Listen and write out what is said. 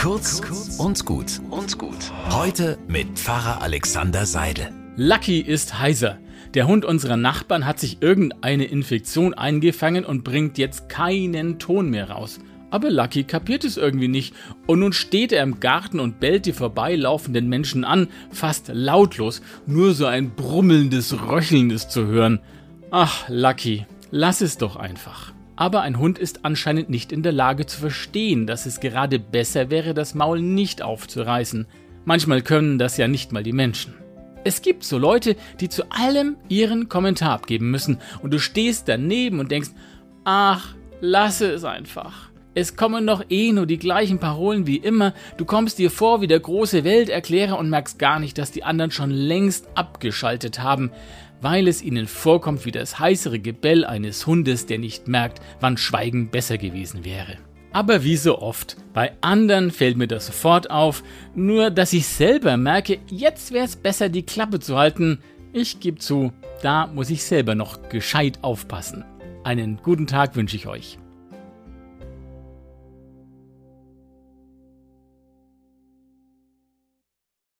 Kurz und gut und gut. Heute mit Pfarrer Alexander Seidel. Lucky ist heiser. Der Hund unserer Nachbarn hat sich irgendeine Infektion eingefangen und bringt jetzt keinen Ton mehr raus. Aber Lucky kapiert es irgendwie nicht und nun steht er im Garten und bellt die vorbeilaufenden Menschen an, fast lautlos, nur so ein brummelndes, röchelndes zu hören. Ach, Lucky, lass es doch einfach. Aber ein Hund ist anscheinend nicht in der Lage zu verstehen, dass es gerade besser wäre, das Maul nicht aufzureißen. Manchmal können das ja nicht mal die Menschen. Es gibt so Leute, die zu allem ihren Kommentar abgeben müssen und du stehst daneben und denkst, ach, lasse es einfach. Es kommen doch eh nur die gleichen Parolen wie immer, du kommst dir vor wie der große Welterklärer und merkst gar nicht, dass die anderen schon längst abgeschaltet haben, weil es ihnen vorkommt wie das heißere Gebell eines Hundes, der nicht merkt, wann Schweigen besser gewesen wäre. Aber wie so oft, bei anderen fällt mir das sofort auf, nur dass ich selber merke, jetzt wäre es besser, die Klappe zu halten. Ich gebe zu, da muss ich selber noch gescheit aufpassen. Einen guten Tag wünsche ich euch.